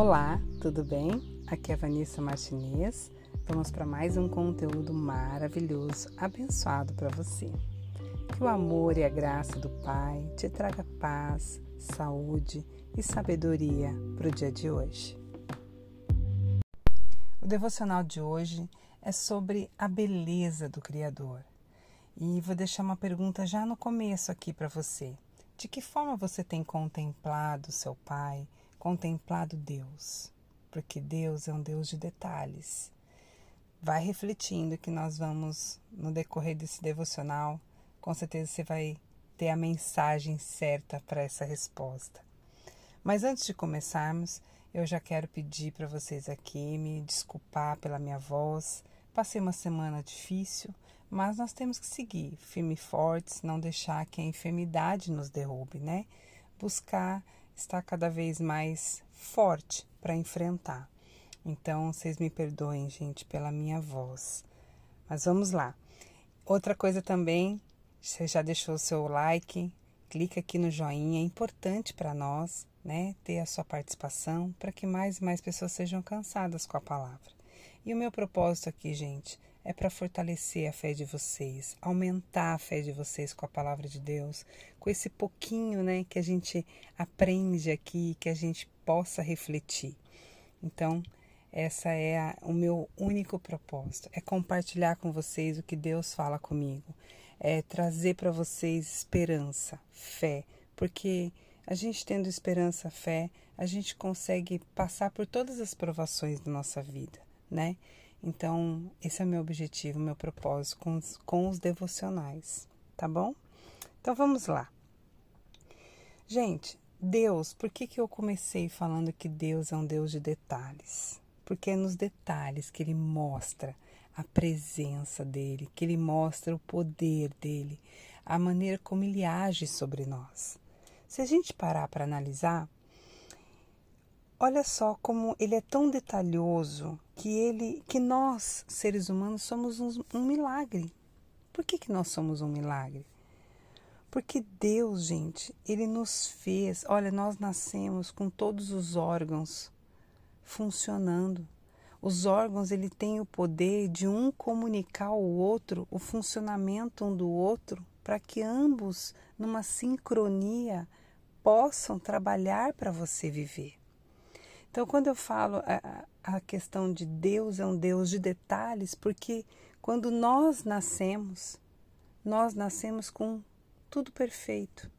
Olá, tudo bem? Aqui é Vanessa Martinez. Vamos para mais um conteúdo maravilhoso, abençoado para você. Que o amor e a graça do Pai te traga paz, saúde e sabedoria para o dia de hoje. O devocional de hoje é sobre a beleza do Criador. E vou deixar uma pergunta já no começo aqui para você. De que forma você tem contemplado seu Pai, contemplado Deus? Porque Deus é um Deus de detalhes. Vai refletindo que nós vamos, no decorrer desse devocional, com certeza você vai ter a mensagem certa para essa resposta. Mas antes de começarmos, eu já quero pedir para vocês aqui me desculpar pela minha voz. Passei uma semana difícil, mas nós temos que seguir firme e fortes, não deixar que a enfermidade nos derrube, né? Buscar estar cada vez mais forte para enfrentar. Então, vocês me perdoem, gente, pela minha voz. Mas vamos lá. Outra coisa também, você já deixou o seu like, clica aqui no joinha, é importante para nós, né, ter a sua participação para que mais e mais pessoas sejam cansadas com a palavra. E o meu propósito aqui, gente, é para fortalecer a fé de vocês, aumentar a fé de vocês com a palavra de Deus, com esse pouquinho, né, que a gente aprende aqui, que a gente possa refletir. Então, essa é a, o meu único propósito, é compartilhar com vocês o que Deus fala comigo, é trazer para vocês esperança, fé, porque a gente tendo esperança, fé, a gente consegue passar por todas as provações da nossa vida, né? Então, esse é o meu objetivo, meu propósito com os, com os devocionais, tá bom? Então vamos lá. Gente, Deus, por que, que eu comecei falando que Deus é um Deus de detalhes? Porque é nos detalhes que Ele mostra a presença dEle, que Ele mostra o poder dEle, a maneira como Ele age sobre nós. Se a gente parar para analisar, Olha só como ele é tão detalhoso que ele, que nós seres humanos somos um, um milagre. Por que, que nós somos um milagre? Porque Deus, gente, ele nos fez. Olha, nós nascemos com todos os órgãos funcionando. Os órgãos ele tem o poder de um comunicar ao outro o funcionamento um do outro para que ambos, numa sincronia, possam trabalhar para você viver. Então, quando eu falo a, a questão de Deus é um Deus de detalhes, porque quando nós nascemos, nós nascemos com tudo perfeito.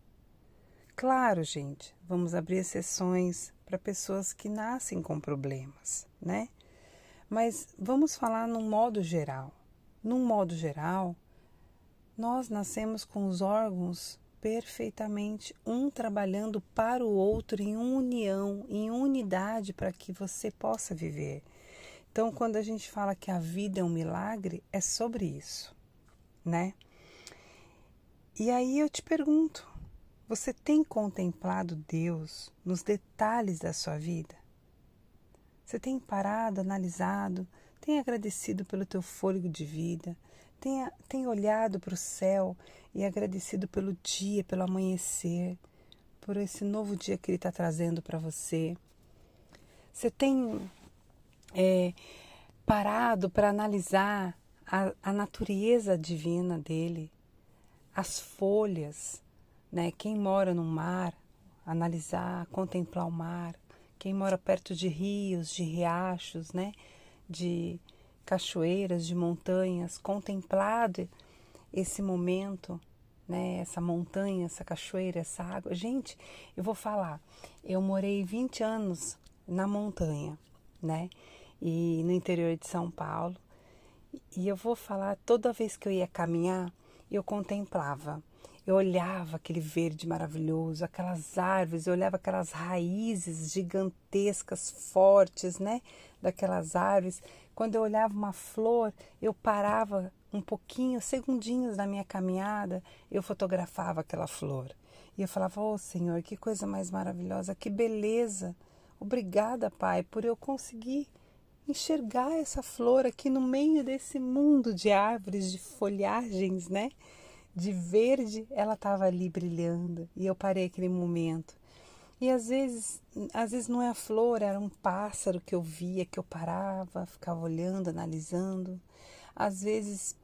Claro, gente, vamos abrir exceções para pessoas que nascem com problemas, né? Mas vamos falar num modo geral. Num modo geral, nós nascemos com os órgãos perfeitamente, um trabalhando para o outro em união, em unidade para que você possa viver. Então, quando a gente fala que a vida é um milagre, é sobre isso, né? E aí eu te pergunto, você tem contemplado Deus nos detalhes da sua vida? Você tem parado, analisado, tem agradecido pelo teu fôlego de vida, Tenha, tenha olhado para o céu e agradecido pelo dia, pelo amanhecer, por esse novo dia que Ele está trazendo para você. Você tem é, parado para analisar a, a natureza divina dele, as folhas, né? Quem mora no mar, analisar, contemplar o mar. Quem mora perto de rios, de riachos, né? De cachoeiras, de montanhas, contemplado esse momento, né, essa montanha, essa cachoeira, essa água. Gente, eu vou falar, eu morei 20 anos na montanha, né, e no interior de São Paulo, e eu vou falar, toda vez que eu ia caminhar, eu contemplava. Eu olhava aquele verde maravilhoso, aquelas árvores, eu olhava aquelas raízes gigantescas, fortes, né? Daquelas árvores. Quando eu olhava uma flor, eu parava um pouquinho, segundinhos da minha caminhada, eu fotografava aquela flor. E eu falava: "Oh, Senhor, que coisa mais maravilhosa, que beleza! Obrigada, Pai, por eu conseguir enxergar essa flor aqui no meio desse mundo de árvores, de folhagens, né? De verde, ela estava ali brilhando e eu parei aquele momento E às vezes, às vezes não é a flor, era um pássaro que eu via, que eu parava, ficava olhando, analisando. Às vezes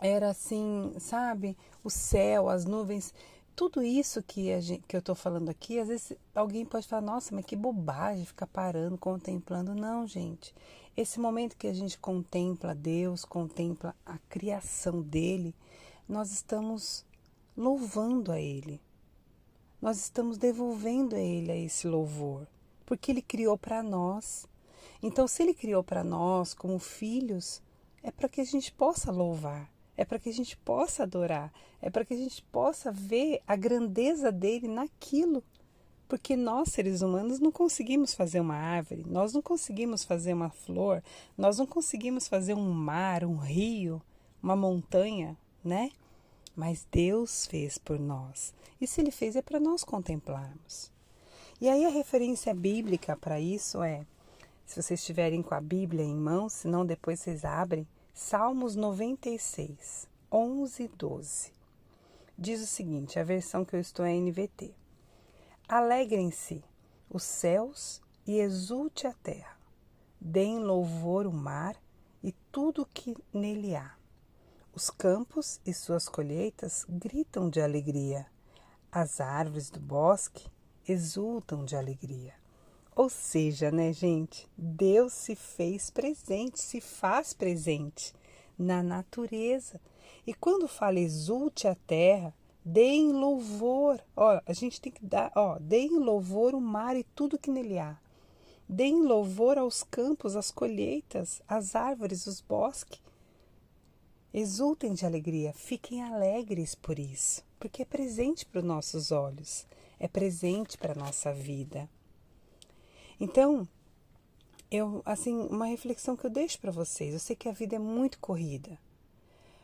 era assim, sabe, o céu, as nuvens, tudo isso que, gente, que eu estou falando aqui, às vezes alguém pode falar, nossa, mas que bobagem ficar parando, contemplando. Não, gente. Esse momento que a gente contempla Deus, contempla a criação dele, nós estamos louvando a Ele. Nós estamos devolvendo a Ele esse louvor, porque Ele criou para nós. Então, se Ele criou para nós como filhos, é para que a gente possa louvar é para que a gente possa adorar, é para que a gente possa ver a grandeza dele naquilo. Porque nós, seres humanos, não conseguimos fazer uma árvore, nós não conseguimos fazer uma flor, nós não conseguimos fazer um mar, um rio, uma montanha, né? Mas Deus fez por nós. E se Ele fez, é para nós contemplarmos. E aí a referência bíblica para isso é, se vocês estiverem com a Bíblia em mãos, senão depois vocês abrem, Salmos 96, 11 e 12. Diz o seguinte: a versão que eu estou é NVT. Alegrem-se os céus e exulte a terra. Deem louvor o mar e tudo o que nele há. Os campos e suas colheitas gritam de alegria. As árvores do bosque exultam de alegria. Ou seja, né, gente? Deus se fez presente, se faz presente na natureza. E quando fala exulte a terra, deem louvor. Ó, a gente tem que dar, ó, deem louvor o mar e tudo que nele há. Deem louvor aos campos, às colheitas, às árvores, os bosques. Exultem de alegria, fiquem alegres por isso, porque é presente para os nossos olhos, é presente para a nossa vida. Então, eu assim, uma reflexão que eu deixo para vocês. Eu sei que a vida é muito corrida.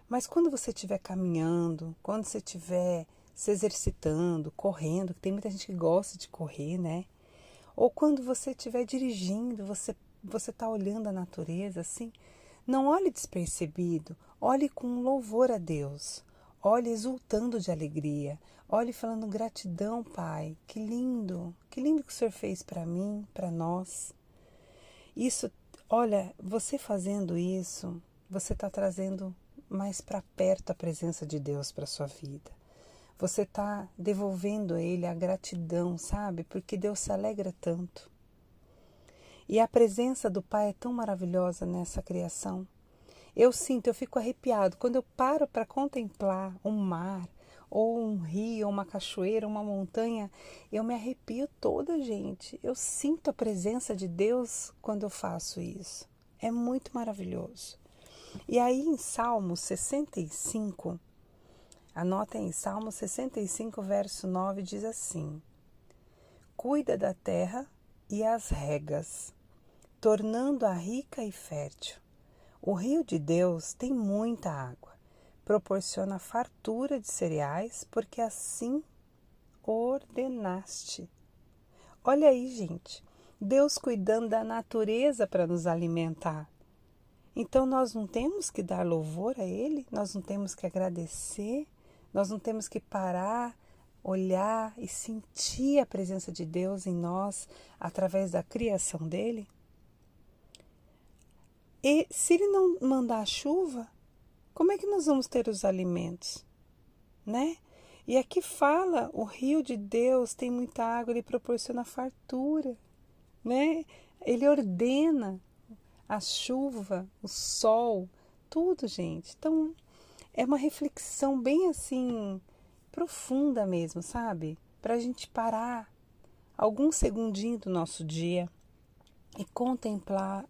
Mas quando você estiver caminhando, quando você estiver se exercitando, correndo, que tem muita gente que gosta de correr, né? Ou quando você estiver dirigindo, você você está olhando a natureza assim, não olhe despercebido, olhe com louvor a Deus. Olhe exultando de alegria. Olhe falando gratidão, Pai. Que lindo, que lindo que o Senhor fez para mim, para nós. Isso, olha, você fazendo isso, você está trazendo mais para perto a presença de Deus para sua vida. Você está devolvendo a Ele a gratidão, sabe? Porque Deus se alegra tanto. E a presença do Pai é tão maravilhosa nessa criação. Eu sinto, eu fico arrepiado quando eu paro para contemplar um mar, ou um rio, uma cachoeira, uma montanha, eu me arrepio toda, gente. Eu sinto a presença de Deus quando eu faço isso. É muito maravilhoso. E aí em Salmo 65, anota em Salmo 65, verso 9, diz assim: Cuida da terra e as regas, tornando-a rica e fértil o rio de Deus tem muita água, proporciona fartura de cereais, porque assim ordenaste. Olha aí, gente, Deus cuidando da natureza para nos alimentar. Então nós não temos que dar louvor a Ele, nós não temos que agradecer, nós não temos que parar, olhar e sentir a presença de Deus em nós através da criação dele? E se ele não mandar chuva, como é que nós vamos ter os alimentos? Né? E aqui fala, o rio de Deus tem muita água, ele proporciona fartura, né? Ele ordena a chuva, o sol, tudo, gente. Então, é uma reflexão bem assim profunda mesmo, sabe? Para a gente parar alguns segundinhos do nosso dia e contemplar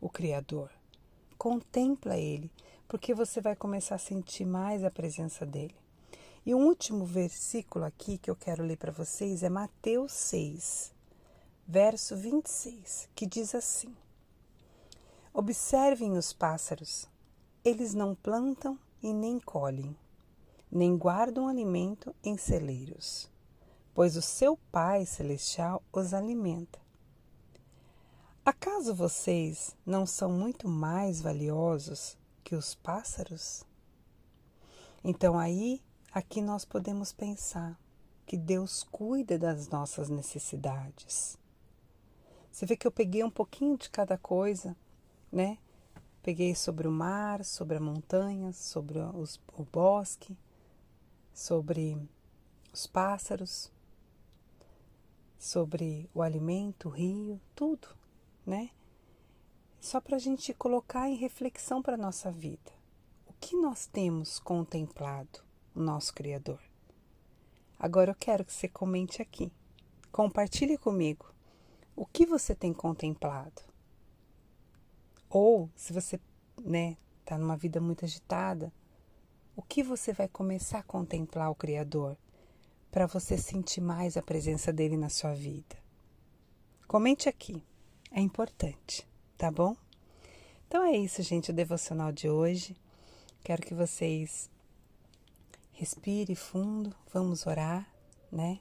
o Criador. Contempla Ele, porque você vai começar a sentir mais a presença dele. E um último versículo aqui que eu quero ler para vocês é Mateus 6, verso 26, que diz assim: Observem os pássaros, eles não plantam e nem colhem, nem guardam alimento em celeiros, pois o seu Pai Celestial os alimenta. Acaso vocês não são muito mais valiosos que os pássaros? Então aí, aqui nós podemos pensar, que Deus cuida das nossas necessidades. Você vê que eu peguei um pouquinho de cada coisa, né? Peguei sobre o mar, sobre a montanha, sobre os, o bosque, sobre os pássaros, sobre o alimento, o rio, tudo, né? Só para a gente colocar em reflexão para a nossa vida. O que nós temos contemplado o nosso Criador? Agora eu quero que você comente aqui. Compartilhe comigo. O que você tem contemplado? Ou, se você, né, tá numa vida muito agitada, o que você vai começar a contemplar o Criador para você sentir mais a presença dele na sua vida? Comente aqui. É importante, tá bom? Então é isso, gente, o devocional de hoje. Quero que vocês Respire fundo, vamos orar, né?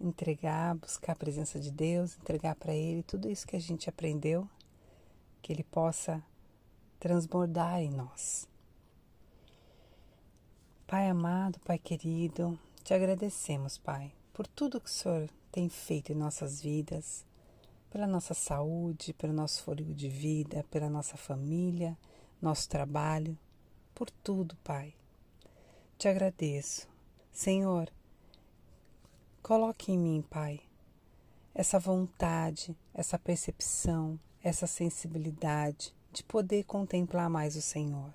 Entregar, buscar a presença de Deus, entregar para Ele tudo isso que a gente aprendeu, que Ele possa transbordar em nós. Pai amado, Pai querido, te agradecemos, Pai, por tudo que o Senhor tem feito em nossas vidas, pela nossa saúde, pelo nosso fôlego de vida, pela nossa família, nosso trabalho, por tudo, Pai te agradeço. Senhor, coloque em mim, Pai, essa vontade, essa percepção, essa sensibilidade de poder contemplar mais o Senhor.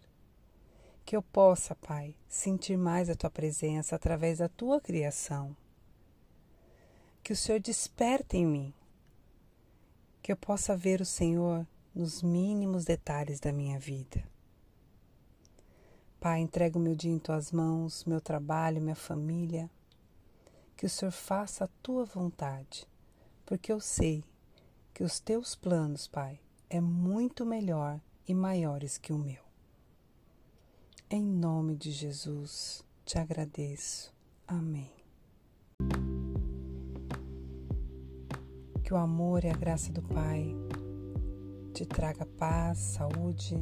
Que eu possa, Pai, sentir mais a tua presença através da tua criação. Que o Senhor desperte em mim. Que eu possa ver o Senhor nos mínimos detalhes da minha vida. Pai, entrego meu dia em tuas mãos, meu trabalho, minha família. Que o Senhor faça a tua vontade, porque eu sei que os teus planos, Pai, é muito melhor e maiores que o meu. Em nome de Jesus, te agradeço. Amém. Que o amor e a graça do Pai te traga paz, saúde,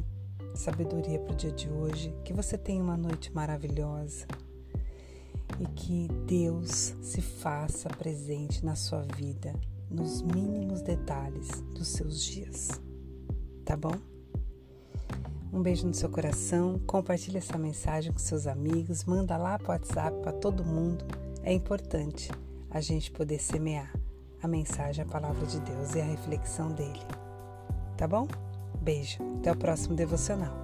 sabedoria para o dia de hoje, que você tenha uma noite maravilhosa e que Deus se faça presente na sua vida, nos mínimos detalhes dos seus dias. Tá bom? Um beijo no seu coração, compartilhe essa mensagem com seus amigos, manda lá para o WhatsApp para todo mundo. É importante a gente poder semear a mensagem, a palavra de Deus e a reflexão dele. Tá bom? Beijo, até o próximo devocional.